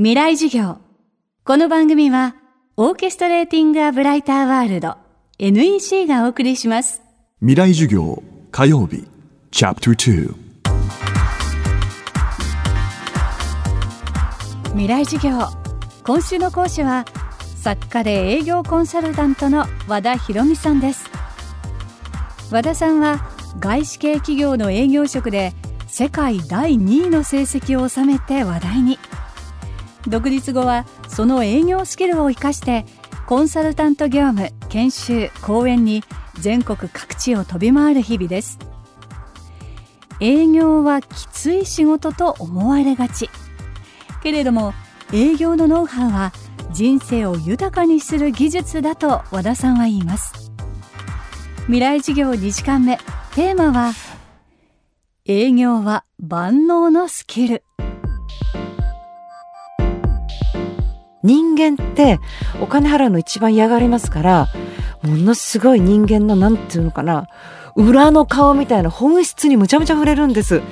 未来授業。この番組は、オーケストレーティング・ア・ブライター・ワールド NEC がお送りします。未来授業火曜日チャプター未来授業。今週の講師は、作家で営業コンサルタントの和田博美さんです。和田さんは、外資系企業の営業職で、世界第2位の成績を収めて話題に。独立後はその営業スキルを生かしてコンサルタント業務研修講演に全国各地を飛び回る日々です。営業はきつい仕事と思われがち。けれども営業のノウハウは人生を豊かにする技術だと和田さんは言います。未来事業2時間目。テーマは営業は万能のスキル。人間ってお金払うの一番嫌がりますから、ものすごい人間のなんていうのかな、裏の顔みたいな本質にむちゃむちゃ触れるんです。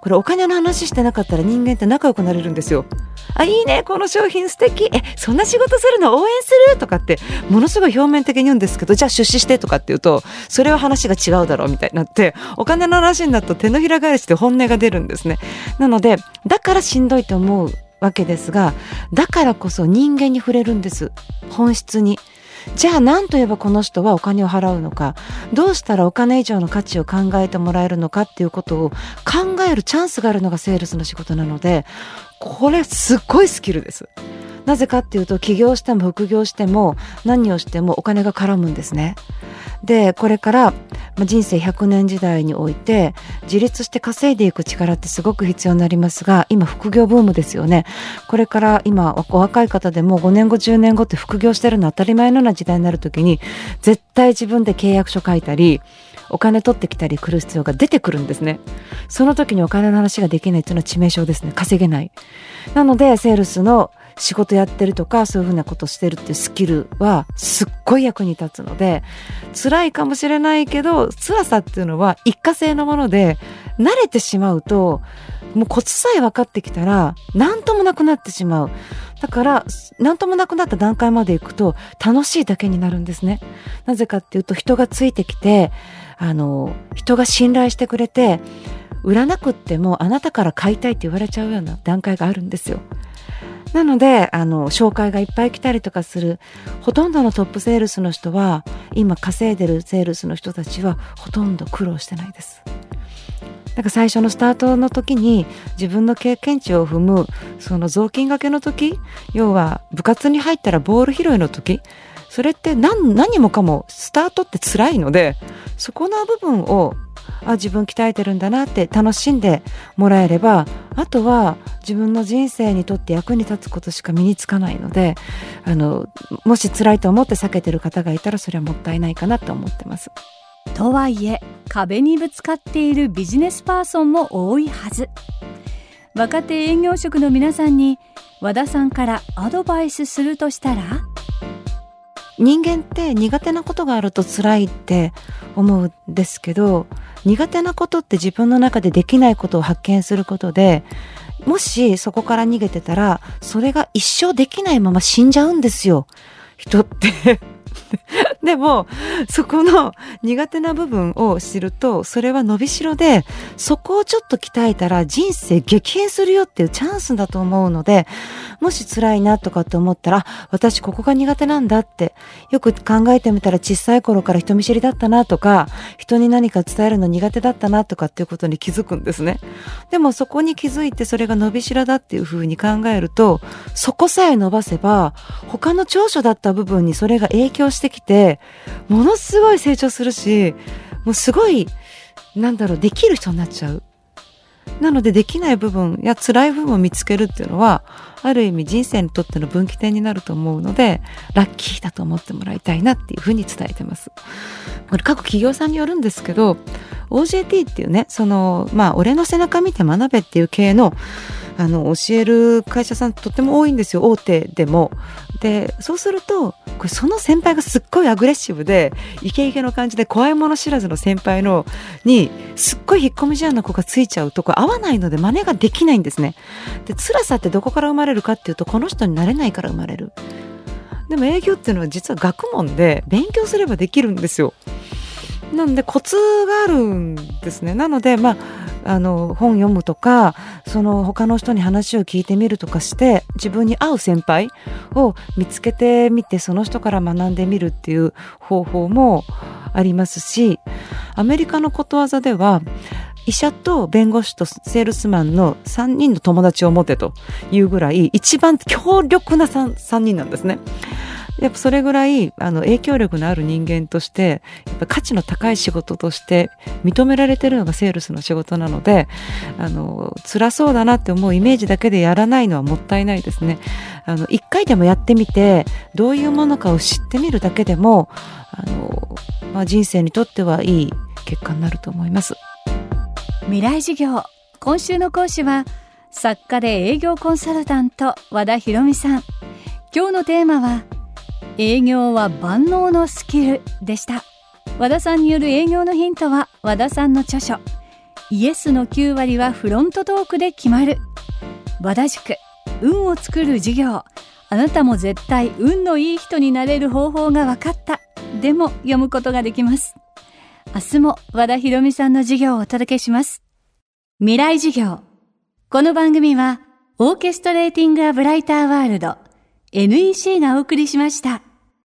これお金の話してなかったら人間って仲良くなれるんですよ。あ、いいね、この商品素敵。え、そんな仕事するの応援する？とかって、ものすごい表面的に言うんですけど、じゃあ出資してとかって言うと、それは話が違うだろうみたいになって、お金の話になると手のひら返しで本音が出るんですね。なので、だからしんどいと思うわけですがだからこそ人間に触れるんです。本質に。じゃあ何と言えばこの人はお金を払うのか。どうしたらお金以上の価値を考えてもらえるのかっていうことを考えるチャンスがあるのがセールスの仕事なのでこれすっごいスキルです。なぜかっていうと起業しても副業しても何をしてもお金が絡むんですね。でこれからまあ人生100年時代において自立して稼いでいく力ってすごく必要になりますが今副業ブームですよね。これから今お若い方でも5年後10年後って副業してるの当たり前のような時代になる時に絶対自分で契約書書いたりお金取ってきたり来る必要が出てくるんですね。その時にお金の話ができないっていうのは致命傷ですね。稼げない。なのでセールスの仕事やってるとかそういうふうなことしてるっていうスキルはすっごい役に立つので辛いかもしれないけど辛さっていうのは一過性のもので慣れてしまうともうコツさえ分かってきたら何ともなくなってしまう。だから何ともなくなった段階まで行くと楽しいだけになるんですね。なぜかっていうと人がついてきてあの人が信頼してくれて売らなくってもあなたから買いたいって言われちゃうような段階があるんですよ。なのであの紹介がいっぱい来たりとかするほとんどのトップセールスの人は今稼いでるセールスの人たちはほとんど苦労してないです。だから最初のスタートの時に自分の経験値を踏むその雑巾がけの時要は部活に入ったらボール拾いの時それって何何もかもスタートって辛いのでそこの部分をあ自分鍛えてるんだなって楽しんでもらえればあとは自分の人生にとって役に立つことしか身につかないのであのもし辛いと思って避けてる方がいたらそれはもったいないかなと思ってます。とはいえ壁にぶつかっているビジネスパーソンも多いはず若手営業職の皆さんに和田さんからアドバイスするとしたら人間って苦手なことがあると辛いって思うんですけど苦手なことって自分の中でできないことを発見することでもしそこから逃げてたらそれが一生できないまま死んじゃうんですよ。人って。でもそこの苦手な部分を知るとそれは伸びしろでそこをちょっと鍛えたら人生激変するよっていうチャンスだと思うのでもし辛いなとかって思ったら私ここが苦手なんだってよく考えてみたら小さい頃から人見知りだったなとか人に何か伝えるの苦手だったなとかっていうことに気づくんですね。でもそこに気づいてそれが伸びしろだっていうふうに考えるとそこさえ伸ばせば他の長所だった部分にそれが影響してきてものすごい成長するしもうすごいなんだろうできる人になっちゃう。なのでできない部分や辛い部分を見つけるっていうのはある意味人生にとっての分岐点になると思うのでラッキーだと思ってもらいたいなっていうふうに伝えてます。これ各企業さんによるんですけど OJT っていうねそのまあ俺の背中見て学べっていう系のあの教える会社さんとっても多いんですよ大手でも。でそうするとこれその先輩がすっごいアグレッシブでイケイケの感じで怖いもの知らずの先輩のにすっごい引っ込み思案な子がついちゃうとこ合わないので真似ができないんですね。で辛さってどこから生まれるかっていうとこの人になれないから生まれる。でも営業っていうのは実は学問で勉強すればできるんですよ。なのでコツがあるんですね。なのでまああの本読むとかその他の人に話を聞いてみるとかして自分に合う先輩を見つけてみてその人から学んでみるっていう方法もありますしアメリカのことわざでは医者と弁護士とセールスマンの3人の友達を持てというぐらい一番強力な 3, 3人なんですね。やっぱそれぐらいあの影響力のある人間としてやっぱ価値の高い仕事として認められてるのがセールスの仕事なのであの辛そうだなって思うイメージだけでやらないのはもったいないですね。あの一回でもやってみてどういうものかを知ってみるだけでもあの、まあ、人生にとってはいい結果になると思います。未来事業今週の講師は作家で営業コンサルタント和田博美さん今日のテーマは営業は万能のスキルでした。和田さんによる営業のヒントは和田さんの著書。イエスの9割はフロントトークで決まる。和田塾運を作る授業。あなたも絶対運のいい人になれる方法が分かった。でも読むことができます。明日も和田博美さんの授業をお届けします。未来授業。この番組はオーケストレーティング・ア・ブライター・ワールド NEC がお送りしました。